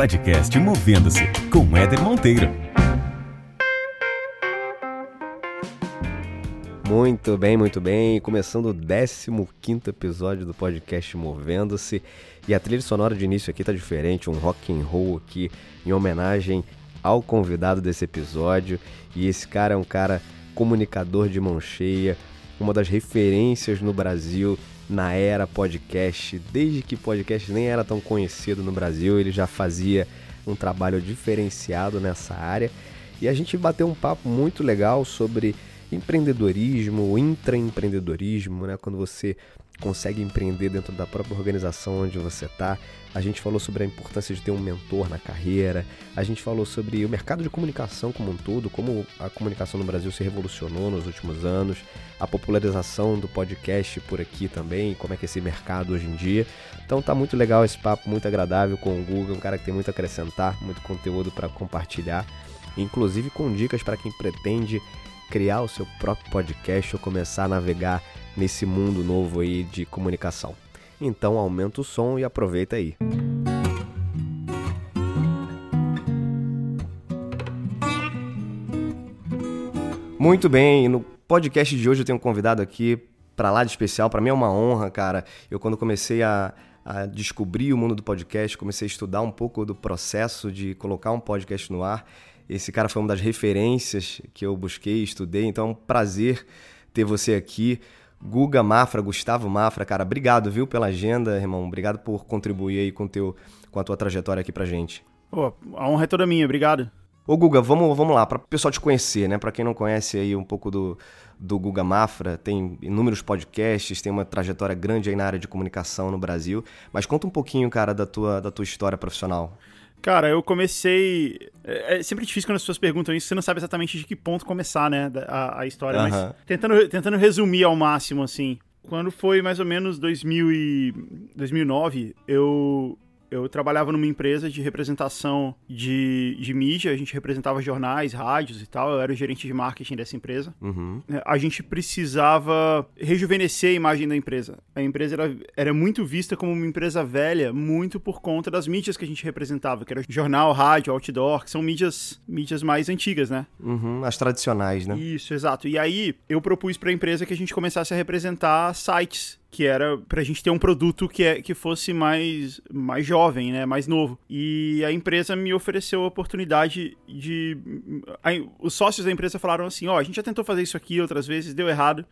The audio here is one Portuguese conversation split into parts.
Podcast Movendo-se com Éder Monteiro. Muito bem, muito bem. Começando o 15 episódio do podcast Movendo-se. E a trilha sonora de início aqui tá diferente, um rock and roll aqui em homenagem ao convidado desse episódio. E esse cara é um cara comunicador de mão cheia, uma das referências no Brasil na era podcast. Desde que podcast nem era tão conhecido no Brasil, ele já fazia um trabalho diferenciado nessa área. E a gente bateu um papo muito legal sobre empreendedorismo, intraempreendedorismo, né? Quando você consegue empreender dentro da própria organização onde você está. A gente falou sobre a importância de ter um mentor na carreira. A gente falou sobre o mercado de comunicação como um todo, como a comunicação no Brasil se revolucionou nos últimos anos, a popularização do podcast por aqui também, como é que é esse mercado hoje em dia. Então tá muito legal esse papo, muito agradável com o Google, um cara que tem muito a acrescentar, muito conteúdo para compartilhar, inclusive com dicas para quem pretende criar o seu próprio podcast ou começar a navegar nesse mundo novo aí de comunicação. Então aumenta o som e aproveita aí. Muito bem, no podcast de hoje eu tenho um convidado aqui para lá de especial. Para mim é uma honra, cara. Eu quando comecei a, a descobrir o mundo do podcast, comecei a estudar um pouco do processo de colocar um podcast no ar. Esse cara foi uma das referências que eu busquei, estudei, então é um prazer ter você aqui. Guga Mafra, Gustavo Mafra, cara, obrigado, viu, pela agenda, irmão. Obrigado por contribuir aí com, teu, com a tua trajetória aqui pra gente. Pô, a honra é toda minha, obrigado. Ô Guga, vamos, vamos lá, para o pessoal te conhecer, né? Para quem não conhece aí um pouco do, do Guga Mafra, tem inúmeros podcasts, tem uma trajetória grande aí na área de comunicação no Brasil, mas conta um pouquinho, cara, da tua, da tua história profissional. Cara, eu comecei. É, é sempre difícil quando as pessoas perguntam isso, você não sabe exatamente de que ponto começar, né? A, a história, mas tentando, tentando resumir ao máximo, assim. Quando foi mais ou menos 2000 e 2009, eu eu trabalhava numa empresa de representação de, de mídia, a gente representava jornais, rádios e tal, eu era o gerente de marketing dessa empresa. Uhum. É, a gente precisava rejuvenescer a imagem da empresa. A empresa era, era muito vista como uma empresa velha, muito por conta das mídias que a gente representava, que era jornal, rádio, outdoor, que são mídias, mídias mais antigas, né? Uhum, as tradicionais, né? Isso, exato. E aí eu propus para a empresa que a gente começasse a representar sites que era pra gente ter um produto que, é, que fosse mais, mais jovem, né, mais novo. E a empresa me ofereceu a oportunidade de... Aí, os sócios da empresa falaram assim, ó, oh, a gente já tentou fazer isso aqui outras vezes, deu errado,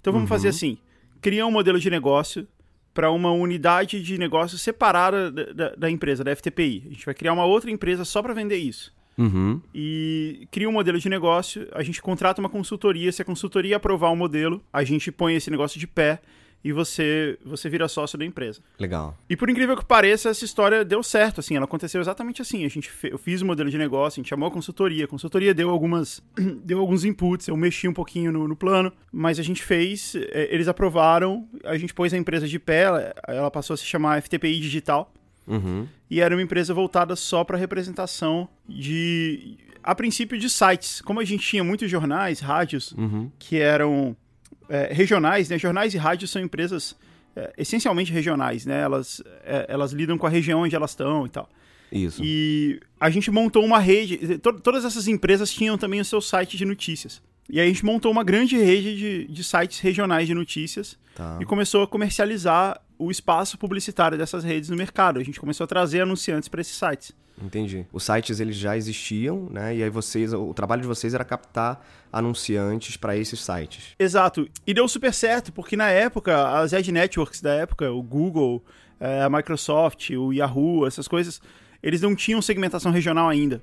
então vamos uhum. fazer assim, cria um modelo de negócio para uma unidade de negócio separada da, da, da, empresa, da FTPI. A gente vai criar uma outra empresa só para vender isso. Uhum. E cria um modelo de negócio, a gente contrata uma consultoria, se a consultoria aprovar o um modelo, a gente põe esse negócio de pé e você você vira sócio da empresa. Legal. E por incrível que pareça, essa história deu certo, assim, ela aconteceu exatamente assim. A gente eu fiz o modelo de negócio, a gente chamou a consultoria, a consultoria deu algumas deu alguns inputs, eu mexi um pouquinho no, no plano, mas a gente fez, é, eles aprovaram, a gente pôs a empresa de pé, ela, ela passou a se chamar FTPI Digital. Uhum. E era uma empresa voltada só para representação de a princípio de sites. Como a gente tinha muitos jornais, rádios uhum. que eram é, regionais, né? Jornais e rádios são empresas é, essencialmente regionais, né? Elas, é, elas lidam com a região onde elas estão e tal. Isso. E a gente montou uma rede. To todas essas empresas tinham também o seu site de notícias. E aí a gente montou uma grande rede de, de sites regionais de notícias tá. e começou a comercializar o espaço publicitário dessas redes no mercado. A gente começou a trazer anunciantes para esses sites. Entendi. Os sites eles já existiam, né? E aí vocês, o trabalho de vocês era captar anunciantes para esses sites. Exato. E deu super certo, porque na época, as ad networks da época, o Google, eh, a Microsoft, o Yahoo, essas coisas, eles não tinham segmentação regional ainda.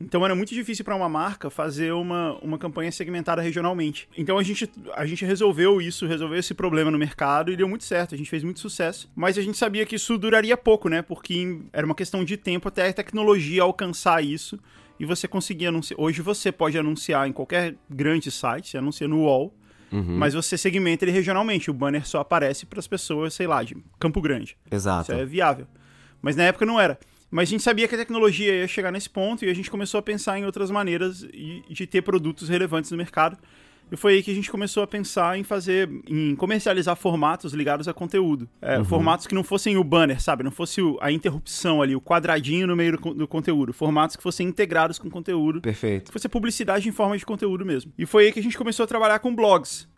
Então era muito difícil para uma marca fazer uma, uma campanha segmentada regionalmente. Então a gente, a gente resolveu isso, resolveu esse problema no mercado e deu muito certo. A gente fez muito sucesso. Mas a gente sabia que isso duraria pouco, né? Porque era uma questão de tempo até a tecnologia alcançar isso e você conseguir anunciar. Hoje você pode anunciar em qualquer grande site, você anuncia no UOL. Uhum. Mas você segmenta ele regionalmente. O banner só aparece para as pessoas, sei lá, de Campo Grande. Exato. Isso é viável. Mas na época não era. Mas a gente sabia que a tecnologia ia chegar nesse ponto e a gente começou a pensar em outras maneiras de, ter produtos relevantes no mercado. E foi aí que a gente começou a pensar em fazer, em comercializar formatos ligados a conteúdo. É, uhum. Formatos que não fossem o banner, sabe? Não fosse o, a interrupção ali, o quadradinho no meio do, do, conteúdo. Formatos que fossem integrados com conteúdo. Perfeito. Que fosse publicidade em forma de conteúdo mesmo. E foi aí que a gente começou a trabalhar com blogs.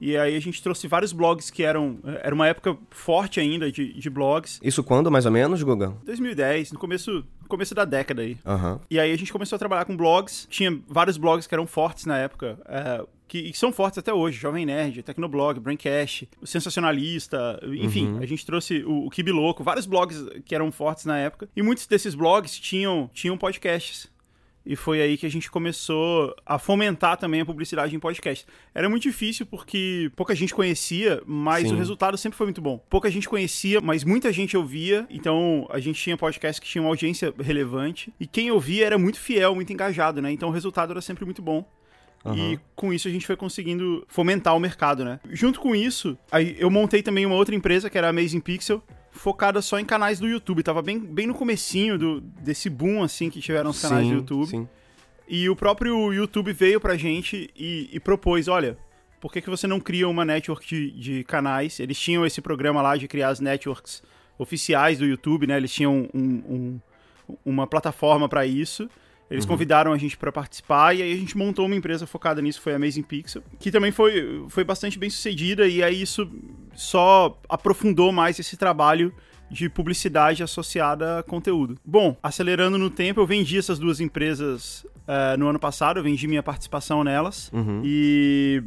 E aí a gente trouxe vários blogs que eram. Era uma época forte ainda de, de blogs. Isso quando, mais ou menos, Guga? 2010, no começo, no começo da década aí. Uhum. E aí a gente começou a trabalhar com blogs. Tinha vários blogs que eram fortes na época. É, que, que, são fortes até hoje, Jovem Nerd, Tecnoblog, Braincast, o Sensacionalista, enfim, uhum. a gente trouxe o, o Kibi Louco, vários blogs que eram fortes na época, e muitos desses blogs tinham, tinham podcasts. E foi aí que a gente começou a fomentar também a publicidade em podcast. Era muito difícil porque pouca gente conhecia, mas Sim. o resultado sempre foi muito bom. Pouca gente conhecia, mas muita gente ouvia. Então a gente tinha podcasts que tinham uma audiência relevante. E quem ouvia era muito fiel, muito engajado, né? Então o resultado era sempre muito bom. Uhum. E com isso a gente foi conseguindo fomentar o mercado, né? Junto com isso, aí eu montei também uma outra empresa que era a Amazing Pixel, focada só em canais do YouTube. Tava bem, bem no comecinho do, desse boom, assim, que tiveram os canais sim, do YouTube. Sim. E o próprio YouTube veio pra gente e, e propôs, olha, por que, que você não cria uma network de, de, canais? Eles tinham esse programa lá de criar as networks oficiais do YouTube, né? Eles tinham um, um, uma plataforma para isso. Eles uhum. convidaram a gente para participar e aí a gente montou uma empresa focada nisso, foi a Amazing Pixel, que também foi, foi bastante bem sucedida e aí isso só aprofundou mais esse trabalho de publicidade associada a conteúdo. Bom, acelerando no tempo, eu vendi essas duas empresas uh, no ano passado, eu vendi minha participação nelas uhum. e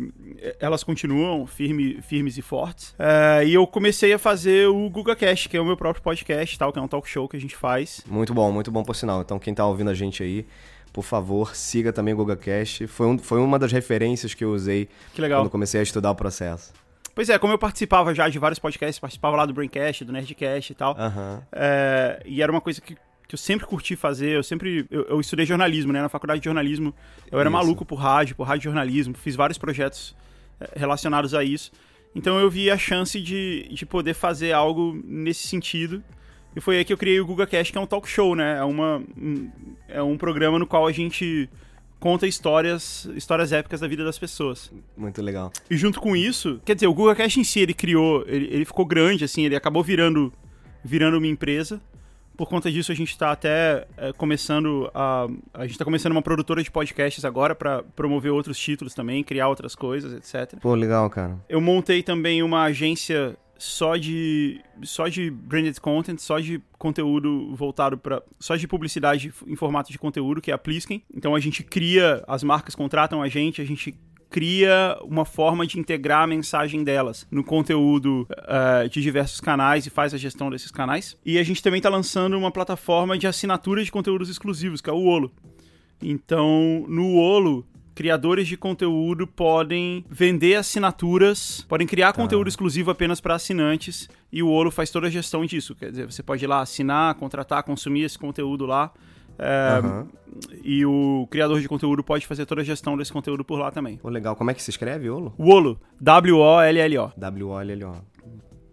elas continuam firme, firmes e fortes. Uh, e eu comecei a fazer o GugaCast, que é o meu próprio podcast, tal, que é um talk show que a gente faz. Muito bom, muito bom por sinal. Então quem tá ouvindo a gente aí, por favor, siga também o GugaCast. Foi, um, foi uma das referências que eu usei quando comecei a estudar o processo. Pois é, como eu participava já de vários podcasts, participava lá do Braincast, do Nerdcast e tal. Uhum. É, e era uma coisa que, que eu sempre curti fazer. Eu sempre. Eu, eu, estudei jornalismo, né? Na faculdade de jornalismo. Eu era isso. maluco por rádio, por rádio jornalismo. Fiz vários projetos é, relacionados a isso. Então eu vi a chance de, de poder fazer algo nesse sentido. E foi aí que eu criei o GugaCast, que é um talk show, né? É, uma, um, é um programa no qual a gente conta histórias, histórias épicas da vida das pessoas. Muito legal. E junto com isso, quer dizer, o Google Cash em si, ele criou, ele, ele ficou grande, assim, ele acabou virando, virando uma empresa. Por conta disso, a gente está até é, começando a. A gente está começando uma produtora de podcasts agora para promover outros títulos também, criar outras coisas, etc. Pô, legal, cara. Eu montei também uma agência só de só de branded content, só de conteúdo voltado para só de publicidade em formato de conteúdo, que é a Plisken. Então a gente cria, as marcas contratam a gente, a gente cria uma forma de integrar a mensagem delas no conteúdo uh, de diversos canais e faz a gestão desses canais. E a gente também está lançando uma plataforma de assinatura de conteúdos exclusivos, que é o Olo. Então, no Olo, criadores de conteúdo podem vender assinaturas, podem criar tá. conteúdo exclusivo apenas para assinantes e o Olo faz toda a gestão disso. Quer dizer, você pode ir lá assinar, contratar, consumir esse conteúdo lá. É, uhum. E o criador de conteúdo pode fazer toda a gestão desse conteúdo por lá também. Pô, legal. Como é que se escreve, Olo? Olo. W-O-L-L-O. W-O-L-L-O.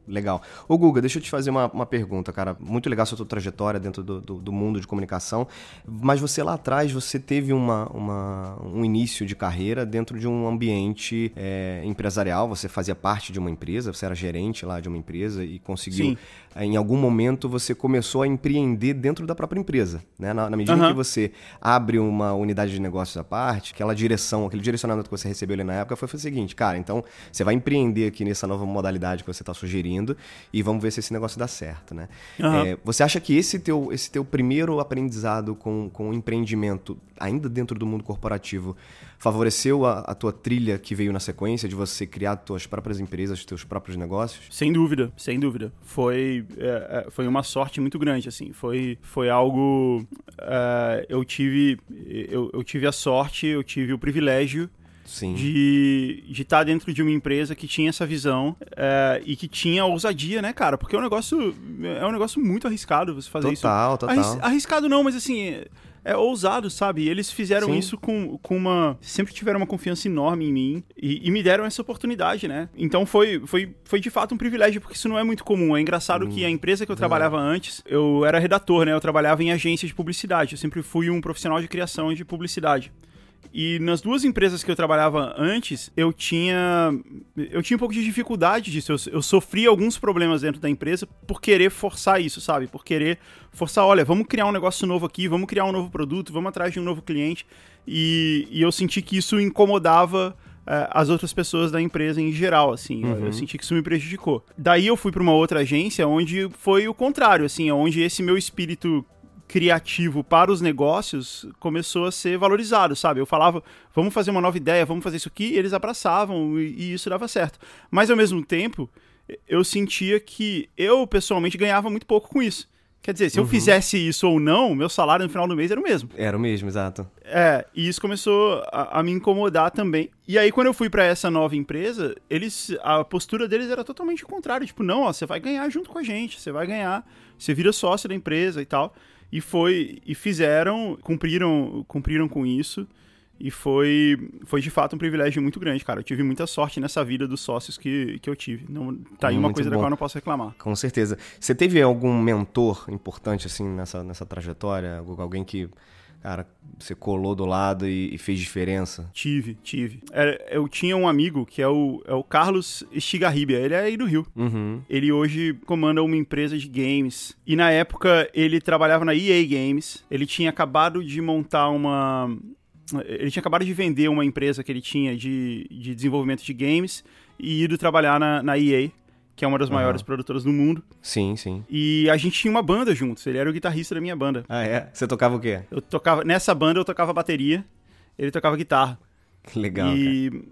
Legal. Ô, Guga, deixa eu te fazer uma, uma pergunta, cara. Muito legal a sua trajetória dentro do, do, do, mundo de comunicação. Mas você lá atrás, você teve uma, uma um início de carreira dentro de um ambiente é, empresarial. Você fazia parte de uma empresa, você era gerente lá de uma empresa e conseguiu. Sim. Em algum momento você começou a empreender dentro da própria empresa. Né? Na, na medida uhum. que você abre uma unidade de negócios à parte, aquela direção, aquele direcionamento que você recebeu ali na época foi, foi o seguinte, cara, então você vai empreender aqui nessa nova modalidade que você está sugerindo e vamos ver se esse negócio dá certo, né? Uhum. É, você acha que esse teu, esse teu primeiro aprendizado com, com o empreendimento, ainda dentro do mundo corporativo, favoreceu a, a, tua trilha que veio na sequência de você criar tuas próprias empresas, teus próprios negócios? Sem dúvida, sem dúvida. Foi, é, é foi uma sorte muito grande, assim. Foi, foi algo... É, eu, tive, eu, eu tive a sorte, eu tive o privilégio Sim. de estar de tá dentro de uma empresa que tinha essa visão é, e que tinha ousadia, né, cara? Porque é um negócio, é um negócio muito arriscado você fazer total, isso. Total, total. arriscado não, mas assim, é, é ousado, sabe? E eles fizeram Sim. isso com, com uma. Sempre tiveram uma confiança enorme em mim e, e, me deram essa oportunidade, né? Então foi, foi, foi de fato um privilégio, porque isso não é muito comum. É engraçado hum. que a empresa que eu trabalhava antes, eu era redator, né? Eu trabalhava em agência de publicidade. Eu sempre fui um profissional de criação de publicidade. E nas duas empresas que eu trabalhava antes, eu tinha eu tinha um pouco de dificuldade disso. Eu, eu sofri alguns problemas dentro da empresa por querer forçar isso, sabe? Por querer forçar, olha, vamos criar um negócio novo aqui, vamos criar um novo produto, vamos atrás de um novo cliente. E, e eu senti que isso incomodava uh, as outras pessoas da empresa em geral, assim. Uhum. Eu senti que isso me prejudicou. Daí eu fui para uma outra agência onde foi o contrário, assim, onde esse meu espírito criativo para os negócios começou a ser valorizado, sabe? Eu falava, vamos fazer uma nova ideia, vamos fazer isso aqui, e eles abraçavam e, e isso dava certo. Mas ao mesmo tempo, eu sentia que eu pessoalmente ganhava muito pouco com isso. Quer dizer, se uhum. eu fizesse isso ou não, meu salário no final do mês era o mesmo. Era o mesmo, exato. É, e isso começou a, a me incomodar também. E aí, quando eu fui para essa nova empresa, eles, a postura deles era totalmente contrária. Tipo, não, ó, você vai ganhar junto com a gente, você vai ganhar, você vira sócio da empresa e tal. E foi, e fizeram, cumpriram, cumpriram com isso. E foi, foi de fato um privilégio muito grande, cara. Eu tive muita sorte nessa vida dos sócios que, que eu tive. Não, tá aí uma muito coisa bom. da qual eu não posso reclamar. Com certeza. Você teve algum mentor importante, assim, nessa, nessa trajetória? Alguém que, cara, você colou do lado e, e fez diferença? Tive, tive. É, eu tinha um amigo que é o, é o Carlos Estigarribia. Ele é aí do Rio. Uhum. Ele hoje comanda uma empresa de games. E na época ele trabalhava na EA Games. Ele tinha acabado de montar uma ele tinha acabado de vender uma empresa que ele tinha de, de desenvolvimento de games e ido trabalhar na, na EA, que é uma das uhum. maiores produtoras do mundo. Sim, sim. E a gente tinha uma banda juntos. Ele era o guitarrista da minha banda. Ah, é? Você tocava o quê? Eu tocava. Nessa banda eu tocava bateria, ele tocava guitarra. Que legal. E, cara.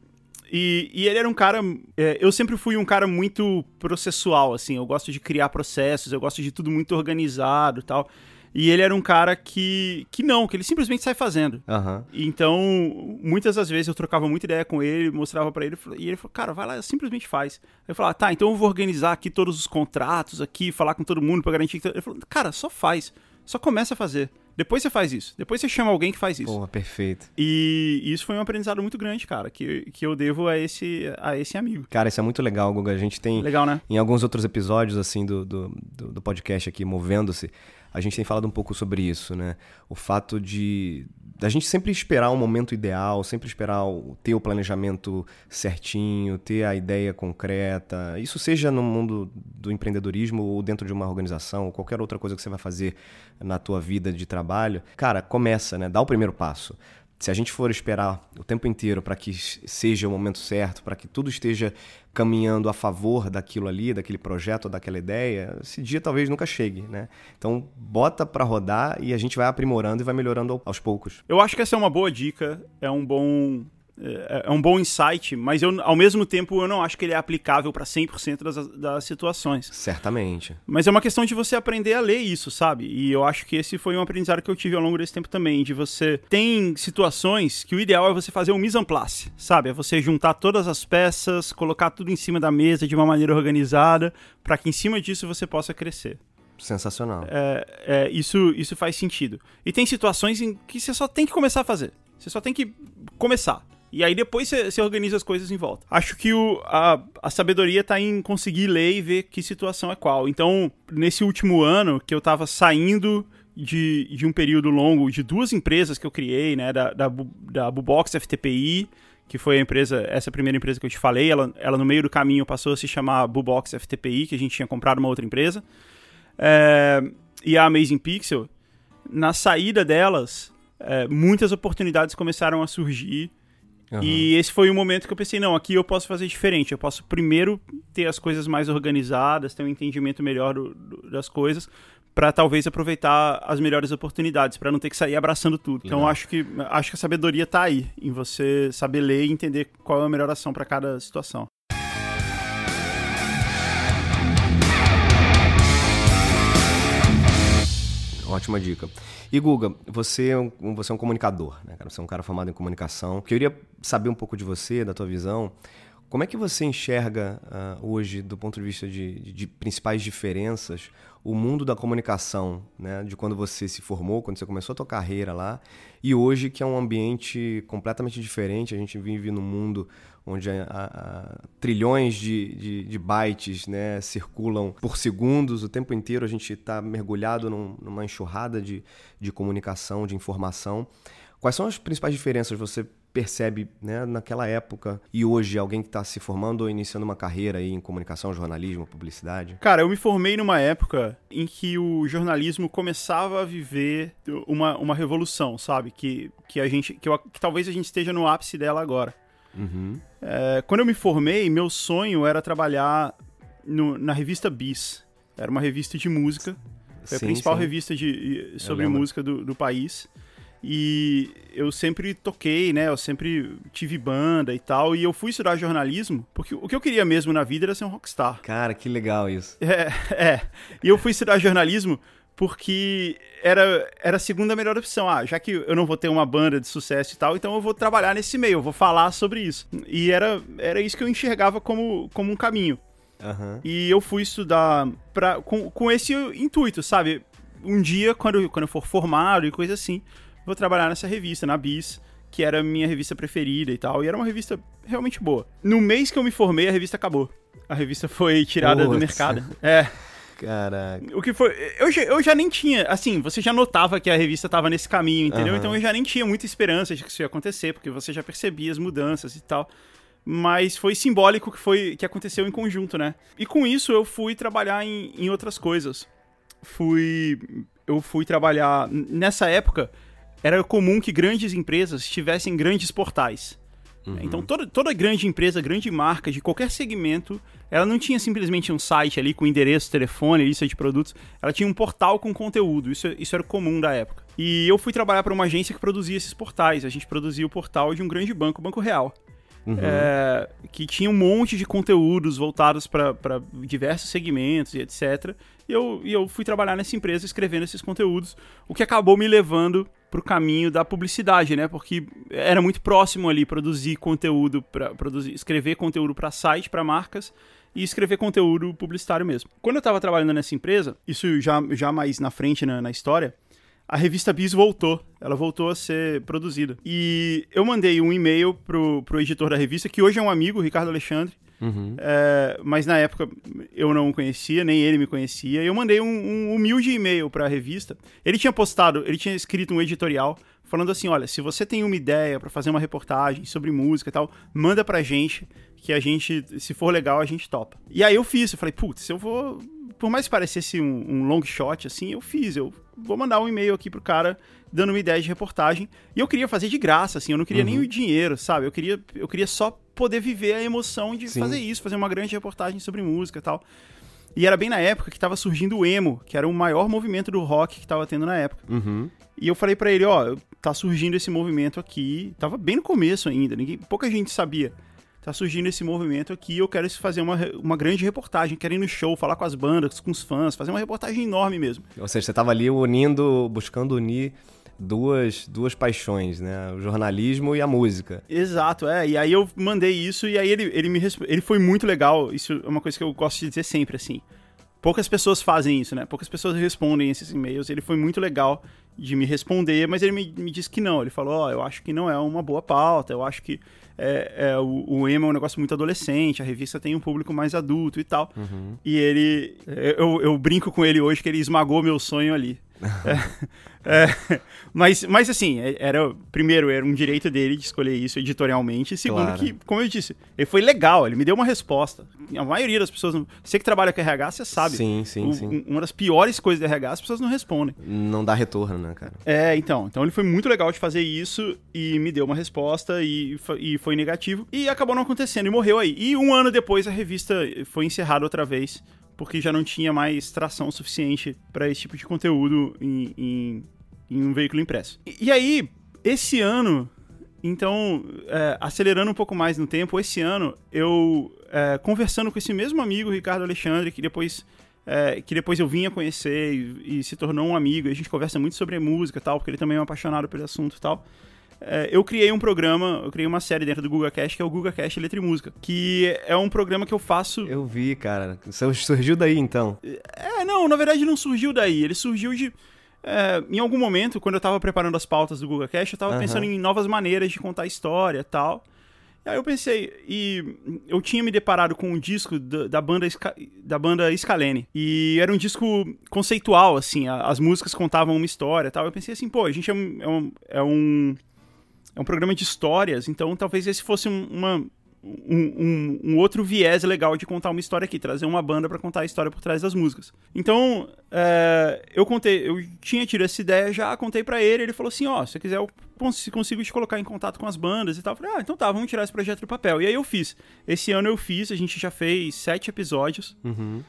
E, e, ele era um cara. É, eu sempre fui um cara muito processual, assim. Eu gosto de criar processos, eu gosto de tudo muito organizado e tal. E ele era um cara que, que não, que ele simplesmente sai fazendo. Uhum. Então, muitas das vezes eu trocava muita ideia com ele, mostrava para ele, e ele falou, cara, vai lá, simplesmente faz. Eu falava, tá, então eu vou organizar aqui todos os contratos aqui, falar com todo mundo para garantir que... Ele falou, cara, só faz, só começa a fazer. Depois você faz isso. Depois você chama alguém que faz isso. Porra, perfeito. E isso foi um aprendizado muito grande, cara, que, que eu devo a esse, a esse amigo. Cara, isso é muito legal, Guga. A gente tem. Legal, né? Em alguns outros episódios, assim, do, do, do podcast aqui, Movendo-se, a gente tem falado um pouco sobre isso, né? O fato de a gente sempre esperar um momento ideal, sempre esperar o, ter o planejamento certinho, ter a ideia concreta. Isso seja no mundo do empreendedorismo ou dentro de uma organização, ou qualquer outra coisa que você vai fazer na tua vida de trabalho. Cara, começa, né? Dá o primeiro passo se a gente for esperar o tempo inteiro para que seja o momento certo, para que tudo esteja caminhando a favor daquilo ali, daquele projeto, daquela ideia, esse dia talvez nunca chegue, né? Então, bota para rodar e a gente vai aprimorando e vai melhorando aos poucos. Eu acho que essa é uma boa dica, é um bom é, é um bom insight, mas eu, ao mesmo tempo eu não acho que ele é aplicável para 100% das, das situações. Certamente. Mas é uma questão de você aprender a ler isso, sabe? E eu acho que esse foi um aprendizado que eu tive ao longo desse tempo também, de você tem situações que o ideal é você fazer um mise en place, sabe? É você juntar todas as peças, colocar tudo em cima da mesa de uma maneira organizada, para que em cima disso você possa crescer. Sensacional. É, é, isso, isso faz sentido. E tem situações em que você só tem que começar a fazer. Você só tem que começar. E aí depois você organiza as coisas em volta. Acho que o, a, a sabedoria tá em conseguir ler e ver que situação é qual. Então, nesse último ano que eu tava saindo de, de um período longo de duas empresas que eu criei, né? Da, da, da Bubox FTPI, que foi a empresa, essa primeira empresa que eu te falei, ela, ela no meio do caminho passou a se chamar Bubox FTPI, que a gente tinha comprado uma outra empresa. É, e a Amazing Pixel, na saída delas, é, muitas oportunidades começaram a surgir Uhum. E esse foi o momento que eu pensei, não, aqui eu posso fazer diferente. Eu posso primeiro ter as coisas mais organizadas, ter um entendimento melhor do, do, das coisas, para talvez aproveitar as melhores oportunidades, para não ter que sair abraçando tudo. Então, acho que acho que a sabedoria está aí, em você saber ler e entender qual é a melhor ação para cada situação. Ótima dica. E Guga, você é um, você é um comunicador, né, cara? Você é um cara formado em comunicação. Eu queria saber um pouco de você, da tua visão. Como é que você enxerga uh, hoje, do ponto de vista de, de, de, principais diferenças, o mundo da comunicação, né? De quando você se formou, quando você começou a tua carreira lá, e hoje que é um ambiente completamente diferente. A gente vive num mundo onde a, a, trilhões de, de, de, bytes né, circulam por segundos, o tempo inteiro a gente está mergulhado num, numa enxurrada de, de comunicação, de informação. Quais são as principais diferenças você percebe né, naquela época e hoje, alguém que está se formando ou iniciando uma carreira aí em comunicação, jornalismo, publicidade? Cara, eu me formei numa época em que o jornalismo começava a viver uma, uma revolução, sabe? Que, que a gente. Que, eu, que talvez a gente esteja no ápice dela agora. Uhum. É, quando eu me formei, meu sonho era trabalhar no, na revista Bis. Era uma revista de música. Foi Sim, a principal sim. revista de, sobre música do, do país. E eu sempre toquei, né? Eu sempre tive banda e tal. E eu fui estudar jornalismo, porque o que eu queria mesmo na vida era ser um rockstar. Cara, que legal isso. É, é. E eu fui estudar jornalismo porque era, era a segunda melhor opção. Ah, já que eu não vou ter uma banda de sucesso e tal, então eu vou trabalhar nesse meio, eu vou falar sobre isso. E era, era isso que eu enxergava como, como um caminho. Aham. E eu fui estudar pra, com, com esse intuito, sabe? Um dia, quando, eu- quando eu for formado e coisa assim, vou trabalhar nessa revista, na Bis, que era a minha revista preferida e tal. E era uma revista realmente boa. No mês que eu me formei, a revista acabou. A revista foi tirada do mercado. É. Caraca. O que foi. Eu já, eu já nem tinha. Assim, você já notava que a revista tava nesse caminho, entendeu? Aham. Então eu já nem tinha muita esperança de que isso ia acontecer, porque você já percebia as mudanças e tal. Mas foi simbólico que foi que aconteceu em conjunto, né? E com isso eu fui trabalhar em, em outras coisas. Fui. Eu fui trabalhar. Nessa época, era comum que grandes empresas tivessem grandes portais. Então, toda, toda grande empresa, grande marca de qualquer segmento, ela não tinha simplesmente um site ali com endereço, telefone, lista de produtos. Ela tinha um portal com conteúdo. Isso, isso era comum da época. E eu fui trabalhar para uma agência que produzia esses portais. A gente produzia o portal de um grande banco, o Banco Real. É, que tinha um monte de conteúdos voltados para diversos segmentos e etc. E eu, e eu fui trabalhar nessa empresa escrevendo esses conteúdos, o que acabou me levando pro caminho da publicidade, né? Porque era muito próximo ali produzir conteúdo para produzir, escrever conteúdo para site, para marcas e escrever conteúdo publicitário mesmo. Quando eu estava trabalhando nessa empresa, isso já, já mais na frente na, na história, a revista Bis voltou. Ela voltou a ser produzida. E eu mandei um e-mail pro, pro editor da revista, que hoje é um amigo, o Ricardo Alexandre. Uhum. É, mas na época eu não conhecia, nem ele me conhecia. E eu mandei um, um humilde e-mail pra revista. Ele tinha postado, ele tinha escrito um editorial falando assim: olha, se você tem uma ideia pra fazer uma reportagem sobre música e tal, manda pra gente, que a gente, se for legal, a gente topa. E aí eu fiz, eu falei, putz, eu vou. Por mais que parecesse um, um long shot, assim, eu fiz. Eu vou mandar um e-mail aqui pro cara dando uma ideia de reportagem. E eu queria fazer de graça, assim, eu não queria nem o dinheiro, sabe? Eu queria, eu queria só poder viver a emoção de Sim. fazer isso, fazer uma grande reportagem sobre música e tal. E era bem na época que tava surgindo o emo, que era o maior movimento do rock que tava tendo na época. Uhum. E eu falei pra ele, ó, tá surgindo esse movimento aqui, tava bem no começo ainda, ninguém, pouca gente sabia. Tá surgindo esse movimento aqui, eu quero fazer uma, uma grande reportagem, quero ir no show, falar com as bandas, com os fãs, fazer uma reportagem enorme mesmo. Ou seja, você estava ali unindo, buscando unir duas, duas paixões, né? O jornalismo e a música. Exato, é. E aí eu mandei isso e aí ele, ele me ele foi muito legal. Isso é uma coisa que eu gosto de dizer sempre, assim. Poucas pessoas fazem isso, né? Poucas pessoas respondem esses e-mails. Ele foi muito legal de me responder, mas ele me, me disse que não. Ele falou, ó, eu acho que não é uma boa pauta, eu acho que é, é, o, o emo é um negócio muito adolescente, a revista tem um público mais adulto e tal. E ele... Eu, eu brinco com ele hoje que ele esmagou meu sonho ali. É, é, mas, mas assim, é- era primeiro era um direito dele de escolher isso editorialmente, e segundo Claro. que, como eu disse, ele foi legal, ele me deu uma resposta. A maioria das pessoas, não- você que trabalha com RH, você sabe. Sim, sim, O- sim. um- Uma das piores coisas do RH, as pessoas não respondem. Não dá retorno, né, cara? É, então. Então ele foi muito legal de fazer isso e me deu uma resposta e, e foi negativo. E acabou não acontecendo e morreu aí. E um ano depois a revista foi encerrada outra vez, porque já não tinha mais tração suficiente para esse tipo de conteúdo em, em, em um veículo impresso. E, e aí, esse ano. Então, é, acelerando um pouco mais no tempo, esse ano eu, é, conversando com esse mesmo amigo, Ricardo Alexandre, que depois é, que depois eu vim a conhecer e, e se tornou um amigo. e A gente conversa muito sobre música e tal, porque ele também é um apaixonado pelo assunto e tal. É, eu criei um programa, eu criei uma série dentro do Google Cast, que é o Google Cast Letra e Música, que é um programa que eu faço... Eu vi, cara. Surgiu daí, então. É, não, na verdade não surgiu daí, ele surgiu de... é, em algum momento, quando eu tava preparando as pautas do Google Cast, eu tava Aham. pensando em novas maneiras de contar história e tal. Aí eu pensei, e eu tinha me deparado com um disco da, da banda, da banda Scalene. E era um disco conceitual, assim, as músicas contavam uma história e tal. Eu pensei assim, pô, a gente é um, é um, é um, é programa de histórias, então talvez esse fosse um, uma, um, um, um, outro viés legal de contar uma história aqui, trazer uma banda para contar a história por trás das músicas. Então, é, eu contei, eu tinha tido essa ideia já, contei para ele, ele falou assim, ó, oh, se você quiser eu consigo te colocar em contato com as bandas e tal. Eu falei, ah, então tá, vamos tirar esse projeto do papel. E aí eu fiz. Esse ano eu fiz, a gente já fez sete episódios. Uhum.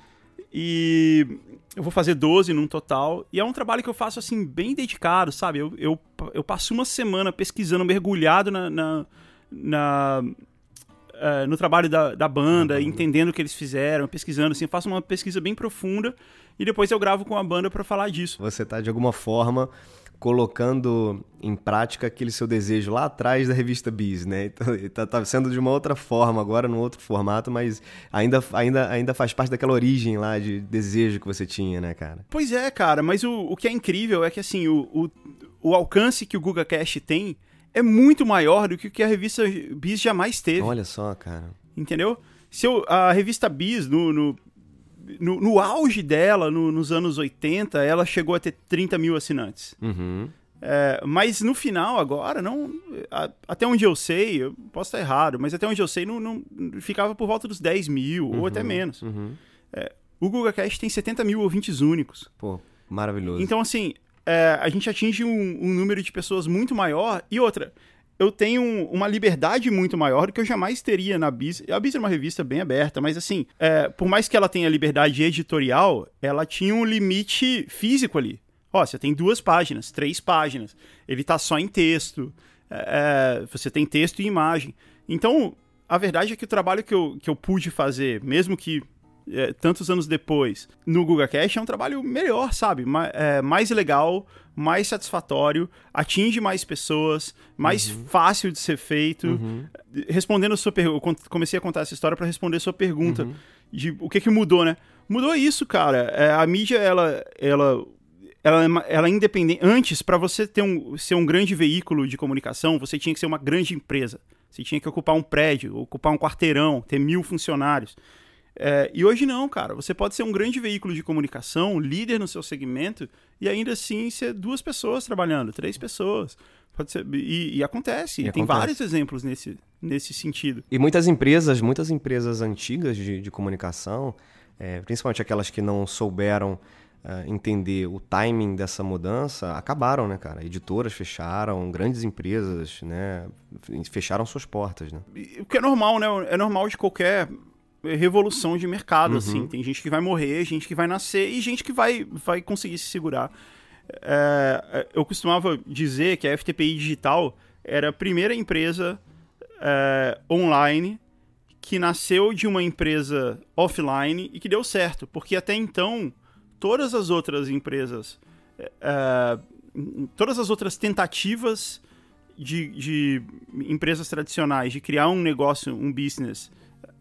E eu vou fazer 12 num total. E é um trabalho que eu faço, assim, bem dedicado, sabe? Eu, eu, eu passo uma semana pesquisando, mergulhado na, na, na uh, no trabalho da, da banda, uhum. entendendo o que eles fizeram, pesquisando, assim, eu faço uma pesquisa bem profunda e depois eu gravo com a banda para falar disso. Você tá de alguma forma colocando em prática aquele seu desejo lá atrás da revista Bis, né? Então, tá, tá sendo de uma outra forma agora, num outro formato, mas ainda, ainda, ainda faz parte daquela origem lá de desejo que você tinha, né, cara? Pois é, cara, mas o, o que é incrível é que, assim, o, o, o alcance que o Guga Cash tem é muito maior do que o que a revista Bis jamais teve. Olha só, cara. Entendeu? Se eu, a revista Bis, no, no, no, no auge dela, no, nos anos 80, ela chegou a ter 30 mil assinantes. Uhum. É, mas no final, agora, não. A, até onde eu sei, eu posso estar errado, mas até onde eu sei, não, não ficava por volta dos 10 mil, uhum, ou até menos. Uhum. É, o Google Cast tem 70 mil ouvintes únicos. Pô, maravilhoso. Então, assim, é, a gente atinge um, um, número de pessoas muito maior. E outra, eu tenho uma liberdade muito maior do que eu jamais teria na Bis. A Bis é uma revista bem aberta, mas assim, é, por mais que ela tenha liberdade editorial, ela tinha um limite físico ali. Ó, você tem duas páginas, três páginas. Ele tá só em texto. É, é você tem texto e imagem. Então, a verdade é que o trabalho que eu, que eu pude fazer, mesmo que é, tantos anos depois, no Google Cash é um trabalho melhor, sabe? Ma é, mais legal, mais satisfatório, atinge mais pessoas, mais uhum. fácil de ser feito. Uhum. Respondendo a sua pergunta, comecei a contar essa história para responder a sua pergunta uhum. de o que que mudou, né? Mudou isso, cara. É, a mídia, ela, ela ela, ela é independente. Antes, para você ter um, ser um grande veículo de comunicação, você tinha que ser uma grande empresa. Você tinha que ocupar um prédio, ocupar um quarteirão, ter mil funcionários. É, e hoje não, cara. Você pode ser um grande veículo de comunicação, líder no seu segmento, e ainda assim ser duas pessoas trabalhando, três pessoas. Pode ser, e, e acontece. E tem acontece. vários exemplos nesse, nesse sentido. E muitas empresas, muitas empresas antigas de, de comunicação, é, principalmente aquelas que não souberam uh, entender o timing dessa mudança, acabaram, né, cara? Editoras fecharam, grandes empresas, né, fecharam suas portas, né? O que é normal, né? É normal de qualquer revolução de mercado, uhum. assim. Tem gente que vai morrer, gente que vai nascer e gente que vai, vai conseguir se segurar. É, é eu costumava dizer que a FTPI Digital era a primeira empresa é, online que nasceu de uma empresa offline e que deu certo, porque até então todas as outras empresas, é, é todas as outras tentativas de, de empresas tradicionais de criar um negócio, um business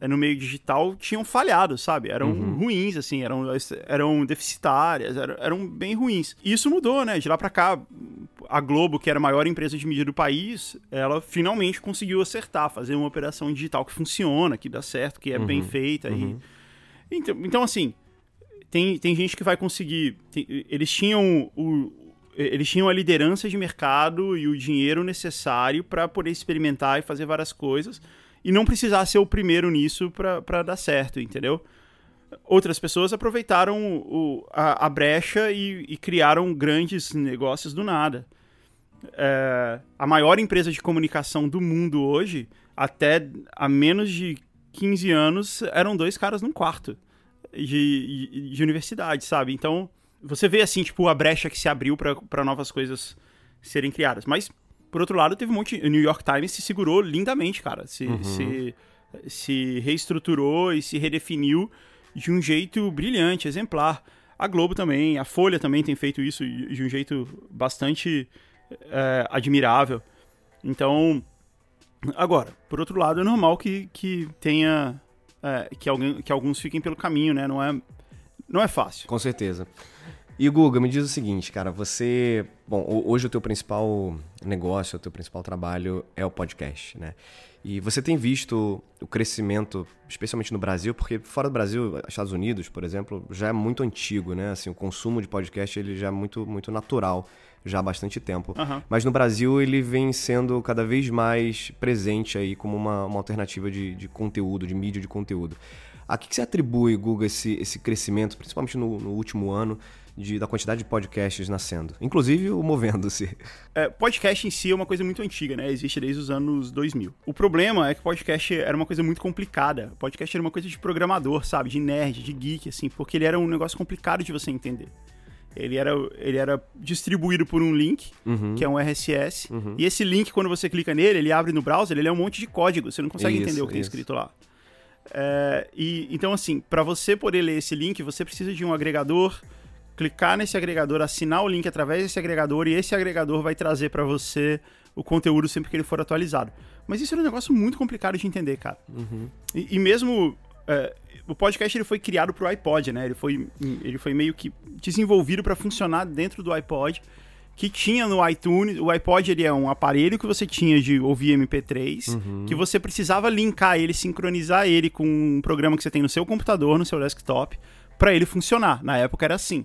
no meio digital tinham falhado, sabe? Eram uhum. ruins, assim, eram, eram deficitárias, eram, eram bem ruins. E isso mudou, né? De lá para cá, a Globo, que era a maior empresa de mídia do país, ela finalmente conseguiu acertar, fazer uma operação digital que funciona, que dá certo, que é uhum. bem feita. Uhum. E... Então, então, assim, tem, tem gente que vai conseguir. Tem, eles tinham o, eles tinham a liderança de mercado e o dinheiro necessário para poder experimentar e fazer várias coisas e não precisar ser o primeiro nisso para dar certo, entendeu? Outras pessoas aproveitaram o, a, a, brecha e, e, criaram grandes negócios do nada. É, a maior empresa de comunicação do mundo hoje, até há menos de 15 anos, eram dois caras num quarto de, de, de universidade, sabe? Então, você vê assim, tipo, a brecha que se abriu para novas coisas serem criadas. Mas por outro lado, teve um monte. O New York Times se segurou lindamente, cara. Se, uhum. se, se reestruturou e se redefiniu de um jeito brilhante, exemplar. A Globo também, a Folha também tem feito isso de um jeito bastante é, admirável. Então, agora, por outro lado, é normal que, que tenha. É, que, alguém, que alguns fiquem pelo caminho, né? Não é, não é fácil. Com certeza. E Guga, me diz o seguinte, cara, você. Bom, hoje o teu principal negócio, o teu principal trabalho é o podcast, né? E você tem visto o crescimento, especialmente no Brasil, porque fora do Brasil, Estados Unidos, por exemplo, já é muito antigo, né? Assim, o consumo de podcast ele já é muito, muito natural já há bastante tempo. Aham. Mas no Brasil ele vem sendo cada vez mais presente aí como uma, uma alternativa de, de conteúdo, de mídia de conteúdo. A que, que você atribui, Guga, esse, esse crescimento, principalmente no, no último ano, de, da quantidade de podcasts nascendo? Inclusive o Movendo-se. É, podcast em si é uma coisa muito antiga, né? Existe desde os anos 2000. O problema é que podcast era uma coisa muito complicada. Podcast era uma coisa de programador, sabe? De nerd, de geek, assim, porque ele era um negócio complicado de você entender. Ele era, ele era distribuído por um link, Uhum. que é um RSS. E esse link, quando você clica nele, ele abre no browser, ele é um monte de código. Você não consegue Isso, entender o que tem isso. escrito lá. É, e então, assim, para você poder ler esse link, você precisa de um agregador, clicar nesse agregador, assinar o link através desse agregador, e esse agregador vai trazer para você o conteúdo sempre que ele for atualizado. Mas isso é um negócio muito complicado de entender, cara. E, e mesmo é, o podcast ele foi criado pro iPod, né? Ele foi, ele foi meio que desenvolvido para funcionar dentro do iPod, que tinha no iTunes. O iPod ele é um aparelho que você tinha de ouvir MP3, que você precisava linkar ele, sincronizar ele com um programa que você tem no seu computador, no seu desktop, para ele funcionar. Na época era assim.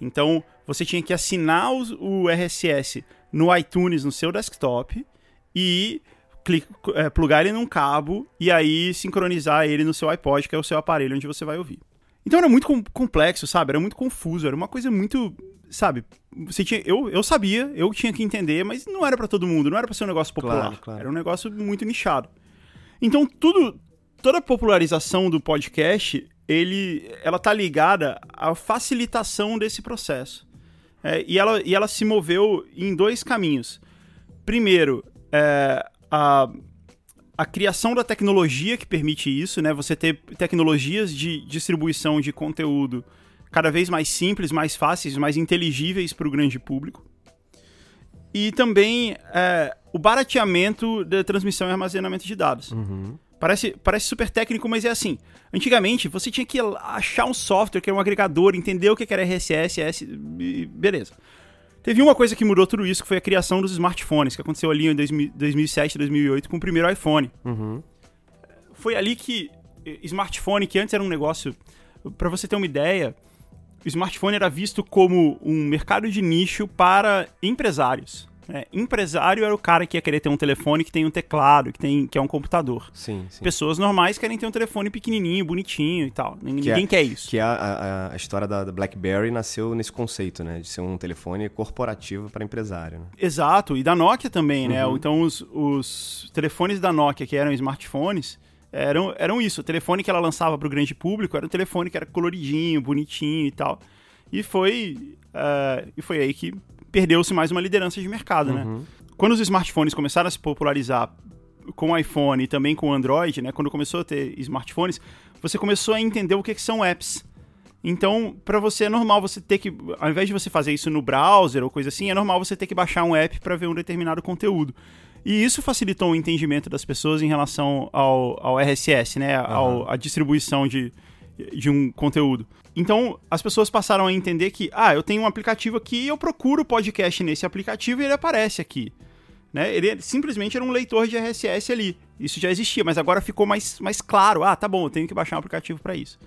Então, você tinha que assinar o RSS no iTunes no seu desktop e cli- é, plugar ele num cabo e aí sincronizar ele no seu iPod, que é o seu aparelho onde você vai ouvir. Então era muito com- complexo, sabe? Era muito confuso, era uma coisa muito, sabe? Você tinha, eu, eu sabia, eu tinha que entender, mas não era pra todo mundo, não era pra ser um negócio popular. Claro, claro. Era um negócio muito nichado. Então tudo, toda a popularização do podcast, ele, ela tá ligada à facilitação desse processo. É, e, ela, e ela se moveu em dois caminhos. Primeiro, é, a, a criação da tecnologia que permite isso, né? Você ter tecnologias de distribuição de conteúdo cada vez mais simples, mais fáceis, mais inteligíveis para o grande público. E também é, o barateamento da transmissão e armazenamento de dados. Parece, parece super técnico, mas é assim. Antigamente, você tinha que achar um software que era um agregador, entender o que era RSS, S, beleza. Teve uma coisa que mudou tudo isso, que foi a criação dos smartphones, que aconteceu ali em 2000 2007, 2008, com o primeiro iPhone. Uhum. Foi ali que eh, smartphone, que antes era um negócio... Pra você ter uma ideia, o smartphone era visto como um mercado de nicho para empresários. Né? Empresário era o cara que ia querer ter um telefone que tem um teclado, que, tem, que é um computador. Sim, sim. Pessoas normais querem ter um telefone pequenininho, bonitinho e tal. Ninguém é- quer isso. Que a, a, a história da, da BlackBerry nasceu nesse conceito, né? De ser um telefone corporativo para empresário, né? Exato, e da Nokia também, né? Uhum. Então os, os telefones da Nokia, que eram smartphones, eram, eram isso. O telefone que ela lançava para o grande público era um telefone que era coloridinho, bonitinho e tal. E foi, eh, e foi aí que perdeu-se mais uma liderança de mercado, né? Quando os smartphones começaram a se popularizar com o iPhone e também com o Android, né? Quando começou a ter smartphones, você começou a entender o que, que são apps. Então, para você é normal você ter que, ao invés de você fazer isso no browser ou coisa assim, é normal você ter que baixar um app para ver um determinado conteúdo. E isso facilitou o entendimento das pessoas em relação ao, ao RSS, né? Ao, a distribuição de, de um conteúdo. Então, as pessoas passaram a entender que, ah, eu tenho um aplicativo aqui, eu procuro o podcast nesse aplicativo e ele aparece aqui. Né? Ele simplesmente era um leitor de RSS ali. Isso já existia, mas agora ficou mais, mais claro. Ah, tá bom, eu tenho que baixar um aplicativo para isso.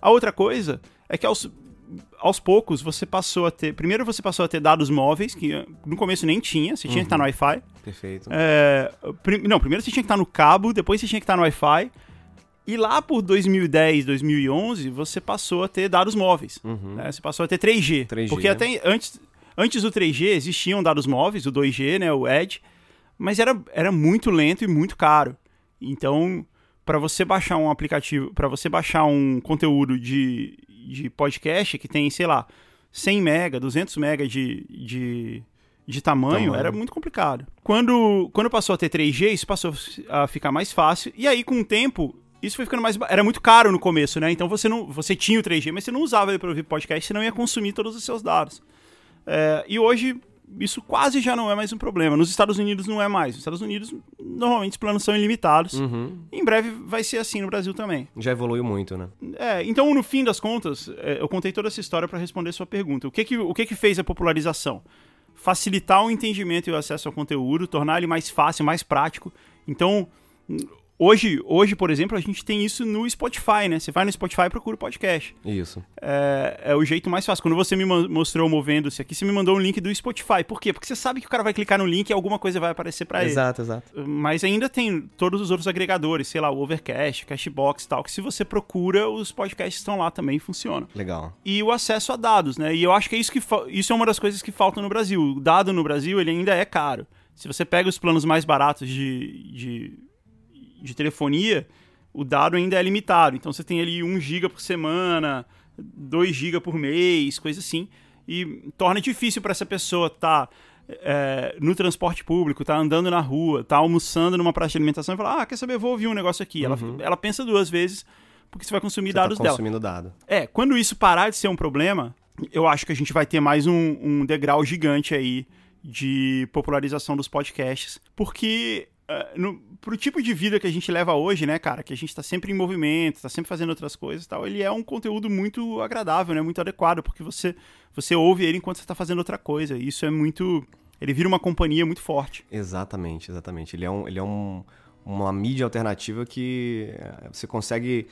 A outra coisa é que aos, aos poucos você passou a ter. Primeiro você passou a ter dados móveis, que eh, no começo nem tinha, você tinha que estar no Wi-Fi. Perfeito. É, prim- não, primeiro você tinha que estar no cabo, depois você tinha que estar no Wi-Fi. E lá por 2010, 2011, você passou a ter dados móveis. né? Você passou a ter 3G. 3G, porque né? até antes, antes do 3G existiam dados móveis, o 2G, né, o Edge, mas era, era muito lento e muito caro. Então, para você baixar um aplicativo, para você baixar um conteúdo de, de podcast que tem, sei lá, 100 mega, 200 mega de, de, de tamanho, Tamanho. era muito complicado. Quando, quando passou a ter 3G, isso passou a ficar mais fácil. E aí, com o tempo, isso foi ficando mais. Era muito caro no começo, né? Então você não. Você tinha o 3G, mas você não usava ele para ouvir podcast, você não ia consumir todos os seus dados. É, e hoje, isso quase já não é mais um problema. Nos Estados Unidos não é mais. Nos Estados Unidos, normalmente os planos são ilimitados. Uhum. Em breve vai ser assim no Brasil também. Já evoluiu muito, né? É, então, no fim das contas, é, eu contei toda essa história para responder sua pergunta. O que que, o que que fez a popularização? Facilitar o entendimento e o acesso ao conteúdo, tornar ele mais fácil, mais prático. Então, Hoje, hoje, por exemplo, a gente tem isso no Spotify, né? Você vai no Spotify e procura o podcast. Isso. É, é o jeito mais fácil. Quando você me mo- mostrou movendo-se aqui, você me mandou um link do Spotify. Por quê? Porque você sabe que o cara vai clicar no link e alguma coisa vai aparecer pra ele. Exato, exato. Mas ainda tem todos os outros agregadores, sei lá, o Overcast, Cashbox e tal, que se você procura, os podcasts estão lá também e funcionam. Legal. E o acesso a dados, né? E eu acho que é isso que isso é uma das coisas que faltam no Brasil. O dado no Brasil, ele ainda é caro. Se você pega os planos mais baratos de, de, de telefonia, o dado ainda é limitado. Então você tem ali 1 GB por semana, 2 GB por mês, coisa assim. E torna difícil para essa pessoa estar no transporte público, tá andando na rua, tá almoçando numa praça de alimentação e falar: Ah, quer saber, vou ouvir um negócio aqui. Ela, ela pensa duas vezes porque você vai consumir Uhum. Você dados tá dela. consumindo dado. É, quando isso parar de ser um problema, eu acho que a gente vai ter mais um, um degrau gigante aí de popularização dos podcasts. Porque eh, no, pro tipo de vida que a gente leva hoje, né, cara, que a gente tá sempre em movimento, tá sempre fazendo outras coisas e tal, ele é um conteúdo muito agradável, né, muito adequado, porque você, você ouve ele enquanto você tá fazendo outra coisa. E isso é muito... Ele vira uma companhia muito forte. Exatamente, exatamente. Ele é, um, ele é um, uma mídia alternativa que eh, você consegue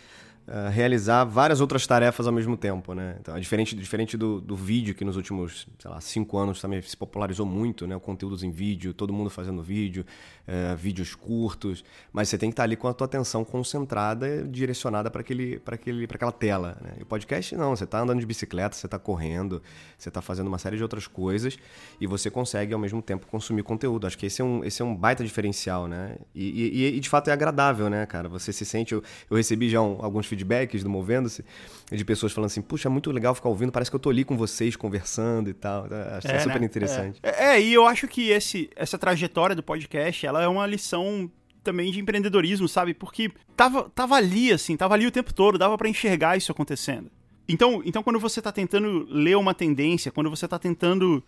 eh, realizar várias outras tarefas ao mesmo tempo, né? Então, é diferente, diferente do, do vídeo, que nos últimos, sei lá, cinco anos também se popularizou muito, né? O conteúdos em vídeo, todo mundo fazendo vídeo, eh, vídeos curtos, mas você tem que estar ali com a tua atenção concentrada, direcionada para aquele, para aquele, para aquela tela. Né? E o podcast não, você está andando de bicicleta, você está correndo, você está fazendo uma série de outras coisas e você consegue ao mesmo tempo consumir conteúdo. Acho que esse é um, esse é um baita diferencial, né? E, e- e, de fato é agradável, né, cara? Você se sente. Eu, eu recebi já um- alguns feedbacks do Movendo-se de pessoas falando assim: puxa, é muito legal ficar ouvindo, parece que eu tô ali com vocês conversando e tal. Acho que é, super né? interessante. É, é, e eu acho que esse, essa trajetória do podcast, ela é uma lição também de empreendedorismo, sabe? Porque tava, tava ali, assim, tava ali o tempo todo, dava pra enxergar isso acontecendo. Então, então quando você tá tentando ler uma tendência, quando você tá tentando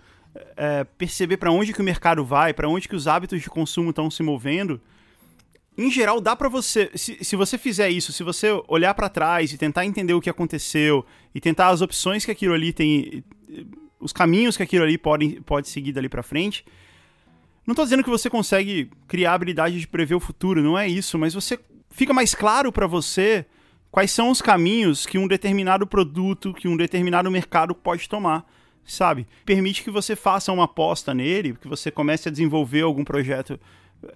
é, perceber pra onde que o mercado vai, pra onde que os hábitos de consumo estão se movendo, em geral dá pra você, se, se você fizer isso, se você olhar pra trás e tentar entender o que aconteceu e tentar as opções que aquilo ali tem, os caminhos que aquilo ali pode, pode seguir dali pra frente. Não tô dizendo que você consegue criar a habilidade de prever o futuro, não é isso, mas você fica mais claro pra você quais são os caminhos que um determinado produto, que um determinado mercado pode tomar, sabe? Permite que você faça uma aposta nele, que você comece a desenvolver algum projeto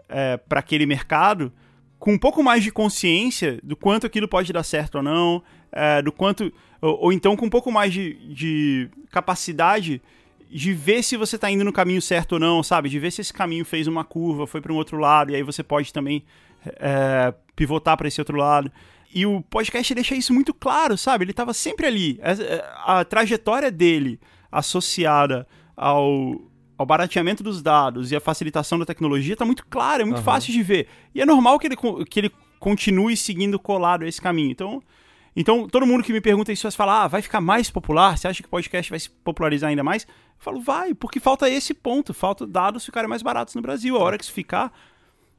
é, para aquele mercado com um pouco mais de consciência do quanto aquilo pode dar certo ou não, é, do quanto ou, ou então com um pouco mais de, de capacidade de ver se você tá indo no caminho certo ou não, sabe? De ver se esse caminho fez uma curva, foi para um outro lado, e aí você pode também é, pivotar para esse outro lado. E o podcast deixa isso muito claro, sabe? Ele tava sempre ali. A, a trajetória dele associada ao, ao barateamento dos dados e a facilitação da tecnologia tá muito clara, é muito Aham. fácil de ver. E é normal que ele, que ele continue seguindo colado esse caminho. Então, então, todo mundo que me pergunta isso vai falar, ah, vai ficar mais popular? Você acha que o podcast vai se popularizar ainda mais? Eu falo, vai, porque falta esse ponto, falta dados ficarem mais baratos no Brasil. A hora que isso ficar, o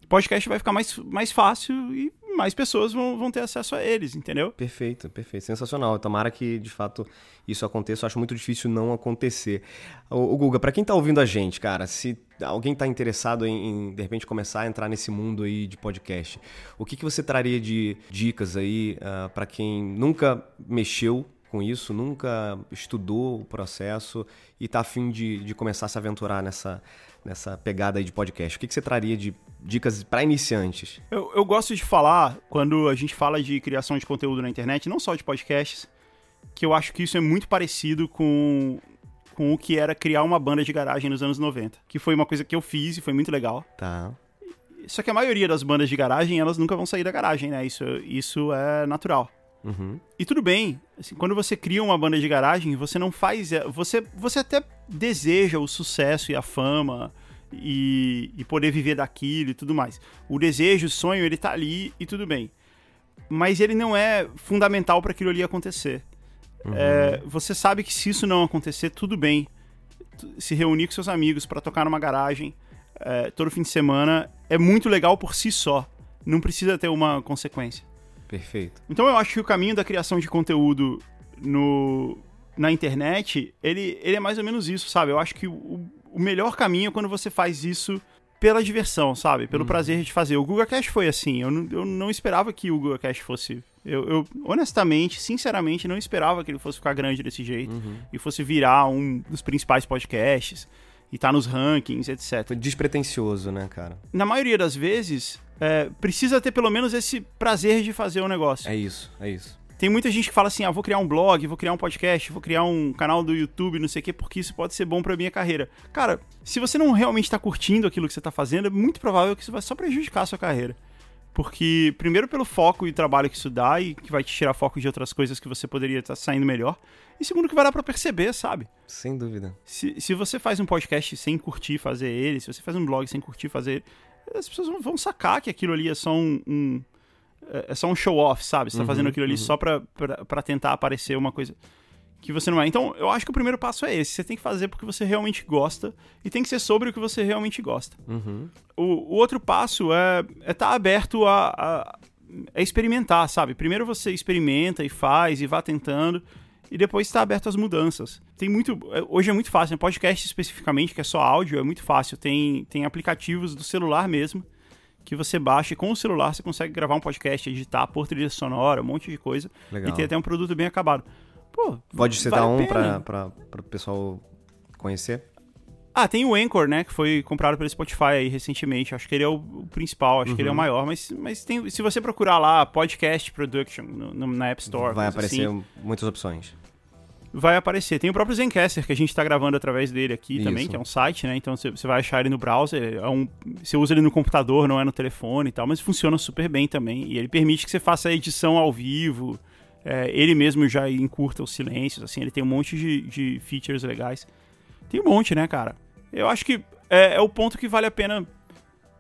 podcast vai ficar mais, mais fácil e mais pessoas vão, vão ter acesso a eles, entendeu? Perfeito, perfeito. Sensacional. Tomara que, de fato, isso aconteça. Eu acho muito difícil não acontecer. O, Guga, pra quem tá ouvindo a gente, cara, se alguém tá interessado em, em, de repente, começar a entrar nesse mundo aí de podcast, o que, que você traria de dicas aí uh, para quem nunca mexeu com isso, nunca estudou o processo e tá afim de, de começar a se aventurar nessa, nessa pegada aí de podcast? O que, que você traria de dicas para iniciantes? Eu, eu gosto de falar, quando a gente fala de criação de conteúdo na internet, não só de podcasts, que eu acho que isso é muito parecido com, com o que era criar uma banda de garagem nos anos 90. Que foi uma coisa que eu fiz e foi muito legal. Tá. Só que a maioria das bandas de garagem, elas nunca vão sair da garagem, né? Isso, isso é natural. Uhum. E tudo bem, assim, quando você cria uma banda de garagem, você não faz. Você, você até deseja o sucesso e a fama e, e poder viver daquilo e tudo mais. O desejo, o sonho, ele tá ali e tudo bem. Mas ele não é fundamental para aquilo ali acontecer. Uhum. É, você sabe que se isso não acontecer, tudo bem. Se reunir com seus amigos para tocar numa garagem é, todo fim de semana é muito legal por si só. Não precisa ter uma consequência. Perfeito. Então eu acho que o caminho da criação de conteúdo no, na internet, ele, ele é mais ou menos isso, sabe? Eu acho que o, o melhor caminho é quando você faz isso pela diversão, sabe? Pelo Uhum. prazer de fazer. O Google Cash foi assim. Eu não, eu não esperava que o Google Cash fosse. Eu, eu, honestamente, sinceramente, não esperava que ele fosse ficar grande desse jeito Uhum. e fosse virar um dos principais podcasts e tá nos rankings, etc. Foi despretensioso, né, cara? Na maioria das vezes, é, precisa ter pelo menos esse prazer de fazer o negócio. É isso, é isso. Tem muita gente que fala assim: ah, vou criar um blog, vou criar um podcast, vou criar um canal do YouTube, não sei o quê, porque isso pode ser bom pra minha carreira. Cara, se você não realmente tá curtindo aquilo que você tá fazendo, é muito provável que isso vai só prejudicar a sua carreira. Porque, primeiro, pelo foco e trabalho que isso dá e que vai te tirar foco de outras coisas que você poderia estar saindo melhor. E segundo, que vai dar pra perceber, sabe? Sem dúvida. Se, se você faz um podcast sem curtir fazer ele, se você faz um blog sem curtir fazer ele, as pessoas vão, vão sacar que aquilo ali é só um. um- é é só um show-off, sabe? Você tá Uhum, fazendo aquilo ali uhum. só pra, pra, pra tentar aparecer uma coisa que você não é. Então, eu acho que o primeiro passo é esse. Você tem que fazer porque você realmente gosta e tem que ser sobre o que você realmente gosta. Uhum. O, o outro passo é estar é tá aberto a, a, a experimentar, sabe? Primeiro você experimenta e faz e vá tentando e depois está aberto às mudanças. Tem muito, é, hoje é muito fácil, né? podcast especificamente, que é só áudio, é muito fácil. Tem, tem aplicativos do celular mesmo que você baixa e com o celular você consegue gravar um podcast, editar, pôr trilha sonora, um monte de coisa Legal. e ter até um produto bem acabado. Pô, Pode citar vale a um pra o pessoal conhecer? Ah, tem o Anchor, né? Que foi comprado pelo Spotify aí recentemente. Acho que ele é o, principal, acho que ele é o Uhum. maior. Mas, mas tem, se você procurar lá Podcast Production no- no- na App Store, Vai coisa aparecer assim, muitas opções. Vai aparecer. Tem o próprio Zencaster, que a gente tá gravando através dele aqui também, Isso. que é um site, né? Então você vai achar ele no browser. É um, você usa ele no computador, não é no telefone e tal, mas funciona super bem também. E ele permite que você faça a edição ao vivo. É, ele mesmo já encurta os silêncios, assim, ele tem um monte de, de features legais. Tem um monte, né, cara? Eu acho que é, é o ponto que vale a pena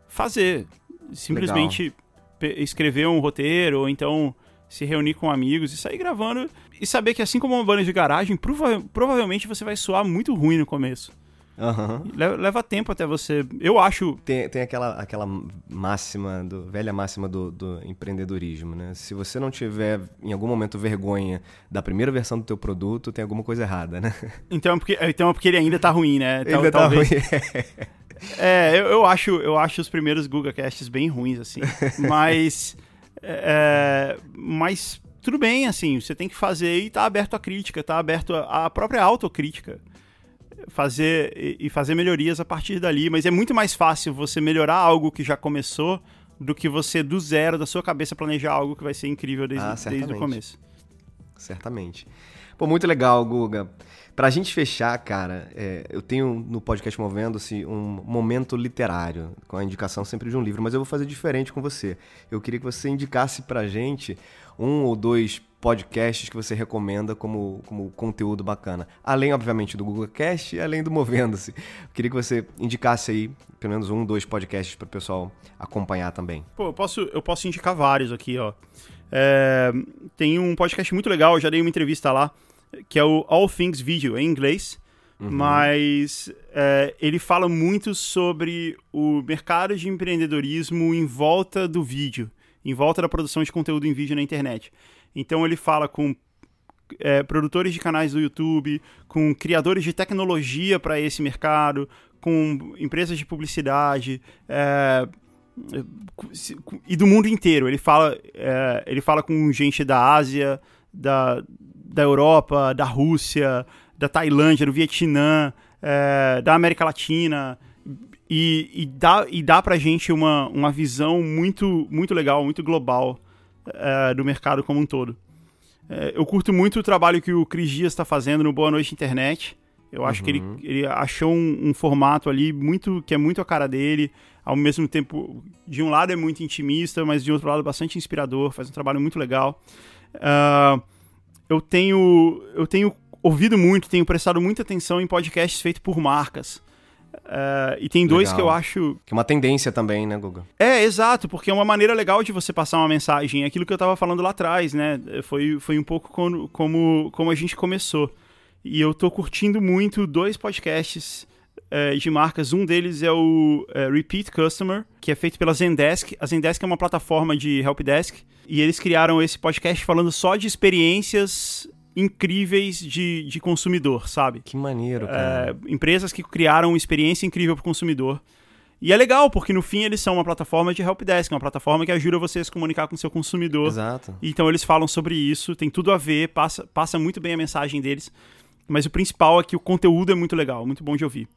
fazer. Simplesmente escrever um roteiro, ou então se reunir com amigos e sair gravando. E saber que assim como uma banda de garagem, prova- provavelmente você vai soar muito ruim no começo. Aham. Leva, leva tempo até você. Eu acho. Tem, tem aquela, aquela máxima, do, velha máxima do, do empreendedorismo, né? Se você não tiver, em algum momento, vergonha da primeira versão do teu produto, tem alguma coisa errada, né? Então é porque, então é porque ele ainda tá ruim, né? Tal- Ainda tá talvez- ruim. É, eu, eu acho, eu acho os primeiros Google Casts bem ruins, assim. Mas. É, mas tudo bem, assim, você tem que fazer e tá aberto à crítica, tá aberto à própria autocrítica. Fazer e fazer melhorias a partir dali, mas é muito mais fácil você melhorar algo que já começou do que você, do zero, da sua cabeça, planejar algo que vai ser incrível desde, Ah, desde o começo. Certamente. Pô, muito legal, Guga. Pra gente fechar, cara, é, eu tenho no podcast Movendo-se um momento literário, com a indicação sempre de um livro, mas eu vou fazer diferente com você. Eu queria que você indicasse pra gente um ou dois podcasts que você recomenda como, como conteúdo bacana. Além, obviamente, do Google Cast e além do Movendo-se. Eu queria que você indicasse aí pelo menos um, dois podcasts para o pessoal acompanhar também. Pô, eu posso, eu posso indicar vários aqui, ó. É, tem um podcast muito legal, eu já dei uma entrevista lá, que é o All Things Video, em inglês. Mas é, ele fala muito sobre o mercado de empreendedorismo em volta do vídeo, em volta da produção de conteúdo em vídeo na internet. Então ele fala com é, produtores de canais do YouTube, com criadores de tecnologia para esse mercado, com empresas de publicidade é, e do mundo inteiro. Ele fala, é, ele fala com gente da Ásia, da, da Europa, da Rússia, da Tailândia, do Vietnã, é, da América Latina. E, e, dá, e dá pra gente uma, uma visão muito, muito legal, muito global é, do mercado como um todo. É, eu curto muito o trabalho que o Cris Dias está fazendo no Boa Noite Internet. Eu acho que ele, ele achou um, um formato ali muito que é muito a cara dele. Ao mesmo tempo, de um lado é muito intimista, mas de outro lado bastante inspirador. Faz um trabalho muito legal. Ah, eu tenho eu tenho ouvido muito, tenho prestado muita atenção em podcasts feitos por marcas. Ah, e tem dois Legal. que eu acho Que é uma tendência também, né, Guga? é, exato, porque é uma maneira legal de você passar uma mensagem. É Aquilo que eu tava falando lá atrás, né? Foi, foi um pouco como, como, como a gente começou. E eu tô curtindo muito dois podcasts é, de marcas. Um deles é o é, Repeat Customer, que é feito pela Zendesk. A Zendesk é uma plataforma de helpdesk. E eles criaram esse podcast falando só de experiências incríveis de, de consumidor, sabe? Que maneiro, cara. É, empresas que criaram uma experiência incrível para o consumidor. E é legal, porque no fim eles são uma plataforma de helpdesk, uma plataforma que ajuda você a se comunicar com o seu consumidor. Exato. Então eles falam sobre isso, tem tudo a ver, passa, passa muito bem a mensagem deles. Mas o principal é que o conteúdo é muito legal, muito bom de ouvir.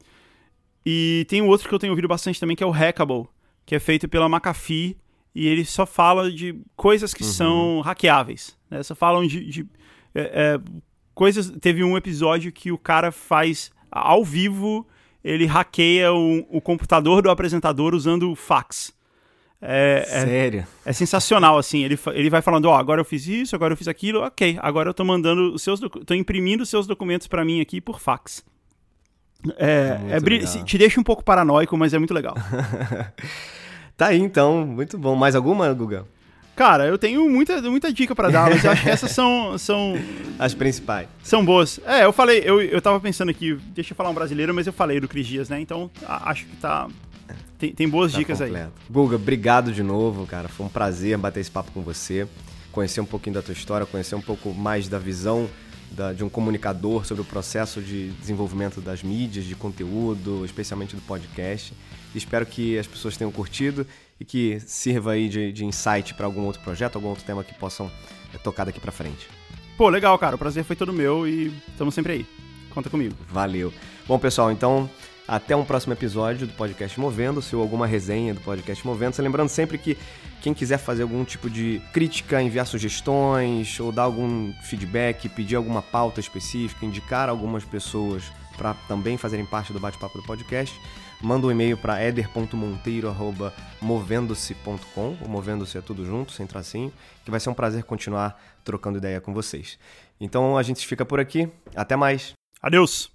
E tem um outro que eu tenho ouvido bastante também, que é o Hackable, que é feito pela McAfee, e ele só fala de coisas que são hackeáveis. Né? Só falam de, de, é, é, coisas. Teve um episódio que o cara faz ao vivo, ele hackeia o, o computador do apresentador usando fax. É, é, Sério? é sensacional, assim. Ele, ele vai falando, ó, agora eu fiz isso, agora eu fiz aquilo, ok. Agora eu tô mandando os seus, tô imprimindo os seus documentos pra mim aqui por fax. É, é te deixa um pouco paranoico, mas é muito legal. Tá aí então, muito bom. Mais alguma, Guga? Cara, eu tenho muita, muita dica pra dar, mas eu acho que essas são, são, As principais. são boas. É, eu falei, eu, eu tava pensando aqui, deixa eu falar um brasileiro, mas eu falei do Cris Dias, né? Então acho que tá. Tem, tem boas Tá dicas aí. completo. Guga, obrigado de novo, cara. Foi um prazer bater esse papo com você. Conhecer um pouquinho da tua história, conhecer um pouco mais da visão da- de um comunicador sobre o processo de desenvolvimento das mídias, de conteúdo, especialmente do podcast. Espero que as pessoas tenham curtido e que sirva aí de, de insight para algum outro projeto, algum outro tema que possam eh, tocar daqui para frente. Pô, legal, cara. O prazer foi todo meu e estamos sempre aí. Conta comigo. Valeu. Bom, pessoal, então até um próximo episódio do podcast Movendo-se ou alguma resenha do podcast Movendo-se. Lembrando sempre que quem quiser fazer algum tipo de crítica, enviar sugestões ou dar algum feedback, pedir alguma pauta específica, indicar algumas pessoas para também fazerem parte do bate-papo do podcast, manda um e-mail para eder.monteiro@movendo-se.com, o Movendo-se é tudo junto, sem tracinho, que vai ser um prazer continuar trocando ideia com vocês. Então a gente fica por aqui. Até mais. Adeus!